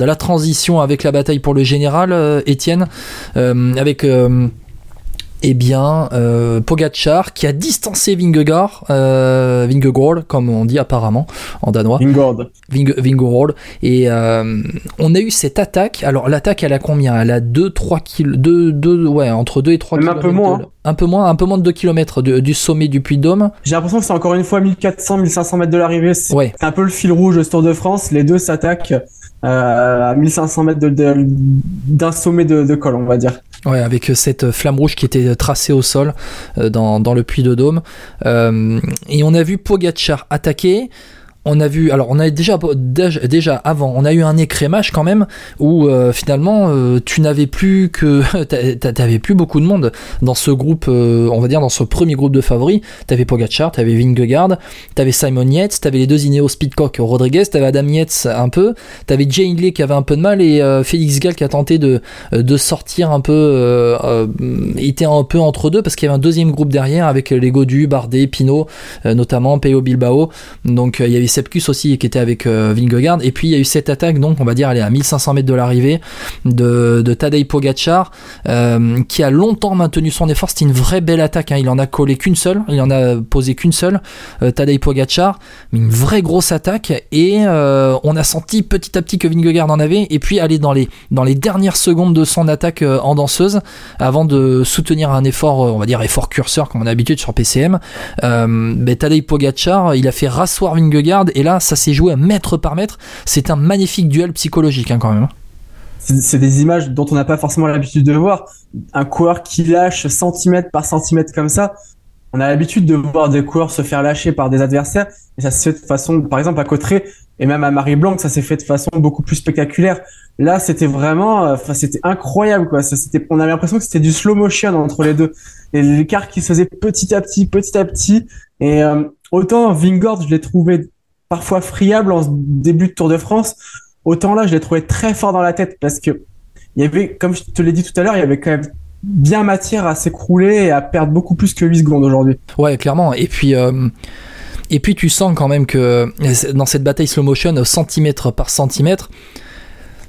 de la transition avec la bataille pour le général, euh, Étienne, euh, avec eh bien, euh, Pogachar qui a distancé Vingegaard, euh, Vingegaard comme on dit apparemment en danois. Vingegaard. Vingegaard. Et euh, on a eu cette attaque. Alors l'attaque, elle a combien? Elle a 2, 3 km, 2, 2, ouais, entre 2 et 3 km. Un peu moins. un peu moins, un peu moins de 2 km du sommet du Puy de Dôme. J'ai l'impression que c'est encore une fois 1400, 1500 mètres de l'arrivée. C'est ouais. un peu le fil rouge ce Tour de France. Les deux s'attaquent euh, à 1500 mètres d'un sommet de, de col, on va dire. Ouais, avec cette flamme rouge qui était tracée au sol euh, dans, dans, le puits de Dôme. Euh, et on a vu Pogachar attaquer on a vu, alors on a déjà, déjà avant, on a eu un écrémage quand même où euh, finalement euh, tu n'avais plus que, t'avais plus beaucoup de monde dans ce groupe, euh, on va dire dans ce premier groupe de favoris. T'avais Pogacar, t'avais Vingegaard, t'avais Simon Yates, t'avais les deux Ineos Speedcock Rodriguez, t'avais Adam Yates un peu, t'avais Jay Hindley qui avait un peu de mal et Félix Gall qui a tenté de, de sortir un peu, était un peu entre deux parce qu'il y avait un deuxième groupe derrière avec les Godu, Bardet, Pinot, notamment Peo Bilbao. Donc il y avait Sepkus aussi qui était avec euh, Vingegaard. Et puis il y a eu cette attaque, donc on va dire, elle à 1500 mètres de l'arrivée de, de Tadej euh, qui a longtemps maintenu son effort. C'était une vraie belle attaque. Hein. Il en a collé qu'une seule, il en a posé qu'une seule, euh, Tadej Pogacar, mais une vraie grosse attaque. Et euh, on a senti petit à petit que Vingegaard en avait. Et puis aller dans les dans les dernières secondes de son attaque en danseuse, avant de soutenir un effort, on va dire effort curseur comme on a l'habitude sur PCM. Euh, ben, Tadej Pogacar, il a fait rasseoir Vingegaard et là, ça s'est joué mètre par mètre. C'est un magnifique duel psychologique hein, quand même. C'est des images dont on n'a pas forcément l'habitude de voir. Un coureur qui lâche centimètre par centimètre comme ça. On a l'habitude de voir des coureurs se faire lâcher par des adversaires et ça se fait de façon, par exemple à Cotteret et même à Marie Blanc, ça s'est fait de façon beaucoup plus spectaculaire. Là, c'était vraiment, euh, enfin, c'était incroyable quoi. C'était, on avait l'impression que c'était du slow motion entre les deux et l'écart qui se faisait petit à petit, petit à petit. Et euh, autant Vingord, je l'ai trouvé parfois friable en début de Tour de France, autant là, je l'ai trouvé très fort dans la tête parce que il avait, comme je te l'ai dit tout à l'heure, il y avait quand même bien matière à s'écrouler et à perdre beaucoup plus que 8 secondes aujourd'hui. Ouais, clairement. Et puis, euh, et puis tu sens quand même que dans cette bataille slow motion, centimètre par centimètre,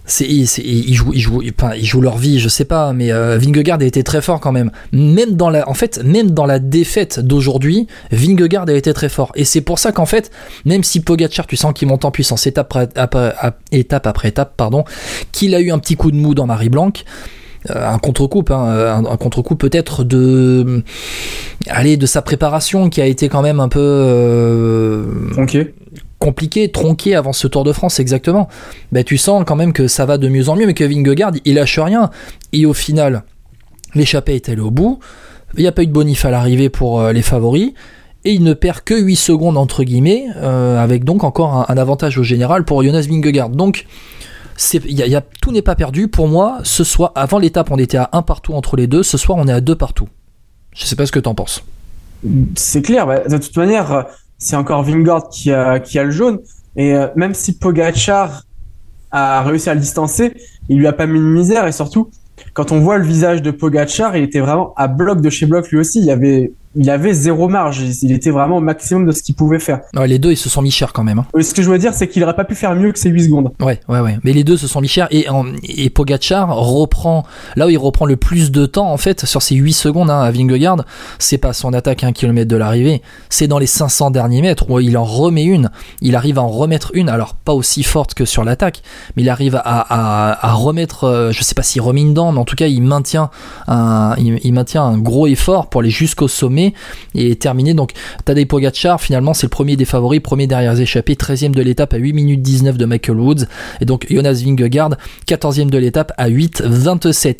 c'est, ils, jouent, ils, jouent, ils jouent leur vie, je sais pas, mais euh, Vingegaard a été très fort quand même. Même dans la, en fait, même dans la défaite d'aujourd'hui, Vingegaard a été très fort. Et c'est pour ça qu'en fait, même si Pogacar, tu sens qu'il monte en puissance étape après étape, après étape, pardon, qu'il a eu un petit coup de mou dans Marie Blanc, euh, un contre-coup, hein, un, contre-coup peut-être de, allez, de sa préparation qui a été quand même un peu euh, compliqué, tronqué avant ce Tour de France, exactement. Ben, tu sens quand même que ça va de mieux en mieux, mais que Vingegaard, il lâche rien. Et au final, l'échappée est allée au bout. Il n'y a pas eu de bonif à l'arrivée pour euh, les favoris. Et il ne perd que 8 secondes, entre guillemets, euh, avec donc encore un, avantage au général pour Jonas Vingegaard. Donc, tout n'est pas perdu. Pour moi, ce soir, avant l'étape, on était à 1 partout entre les deux. Ce soir, on est à 2 partout. Je sais pas ce que tu en penses. C'est clair. Bah, de toute manière, c'est encore Vingard qui a, qui a le jaune. Et euh, même si Pogachar a réussi à le distancer, il lui a pas mis de misère. Et surtout, quand on voit le visage de Pogachar, il était vraiment à bloc de chez bloc lui aussi. Il y avait il avait zéro marge. Il était vraiment au maximum de ce qu'il pouvait faire. les deux, ils se sont mis chers quand même. Hein. Ce que je veux dire, c'est qu'il aurait pas pu faire mieux que ces 8 secondes. Ouais, ouais, ouais. Mais les deux se sont mis chers. Et, et Pogachar reprend, là où il reprend le plus de temps, en fait, sur ces 8 secondes hein, à Vingegaard, c'est pas son attaque à 1 km de l'arrivée. C'est dans les 500 derniers mètres où il en remet une. Il arrive à en remettre une. Alors, pas aussi forte que sur l'attaque, mais il arrive à, à, à remettre, euh, je sais pas s'il remet une dent, mais en tout cas, il maintient un, il maintient un gros effort pour aller jusqu'au sommet et terminé. Donc Tadej Pogacar, finalement, c'est le premier des favoris, premier derrière les échappés, 13e de l'étape à 8 minutes 19 de Michael Woods. Et donc Jonas Vingegaard, 14e de l'étape à 8 27.